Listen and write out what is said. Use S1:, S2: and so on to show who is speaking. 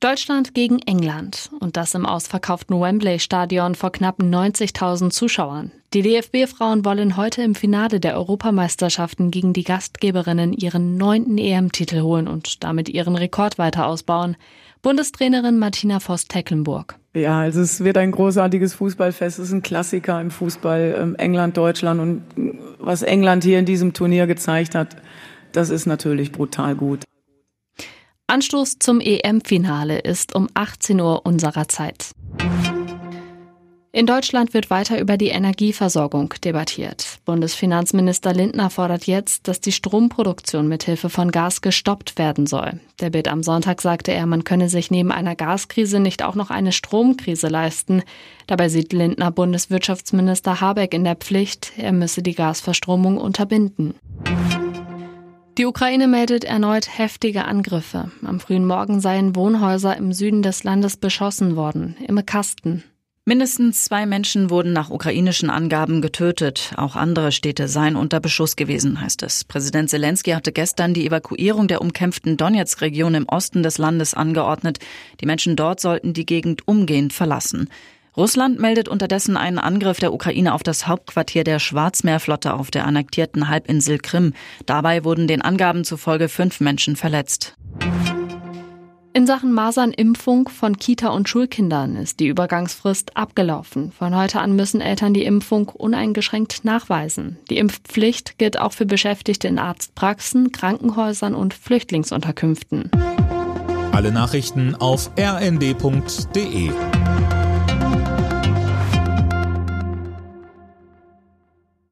S1: Deutschland gegen England und das im ausverkauften Wembley-Stadion vor knapp 90.000 Zuschauern. Die DFB-Frauen wollen heute im Finale der Europameisterschaften gegen die Gastgeberinnen ihren neunten EM-Titel holen und damit ihren Rekord weiter ausbauen. Bundestrainerin Martina Voss-Tecklenburg.
S2: Ja, also es wird ein großartiges Fußballfest. Es ist ein Klassiker im Fußball, ähm, England, Deutschland. Und was England hier in diesem Turnier gezeigt hat, das ist natürlich brutal gut.
S1: Anstoß zum EM-Finale ist um 18 Uhr unserer Zeit. In Deutschland wird weiter über die Energieversorgung debattiert. Bundesfinanzminister Lindner fordert jetzt, dass die Stromproduktion mithilfe von Gas gestoppt werden soll. Der Bild am Sonntag sagte er, man könne sich neben einer Gaskrise nicht auch noch eine Stromkrise leisten. Dabei sieht Lindner Bundeswirtschaftsminister Habeck in der Pflicht, er müsse die Gasverstromung unterbinden. Die Ukraine meldet erneut heftige Angriffe. Am frühen Morgen seien Wohnhäuser im Süden des Landes beschossen worden, im Kasten.
S3: Mindestens zwei Menschen wurden nach ukrainischen Angaben getötet. Auch andere Städte seien unter Beschuss gewesen, heißt es. Präsident Zelensky hatte gestern die Evakuierung der umkämpften Donetsk-Region im Osten des Landes angeordnet. Die Menschen dort sollten die Gegend umgehend verlassen. Russland meldet unterdessen einen Angriff der Ukraine auf das Hauptquartier der Schwarzmeerflotte auf der annektierten Halbinsel Krim. Dabei wurden den Angaben zufolge fünf Menschen verletzt.
S1: In Sachen Masernimpfung von Kita- und Schulkindern ist die Übergangsfrist abgelaufen. Von heute an müssen Eltern die Impfung uneingeschränkt nachweisen. Die Impfpflicht gilt auch für Beschäftigte in Arztpraxen, Krankenhäusern und Flüchtlingsunterkünften.
S4: Alle Nachrichten auf rnd.de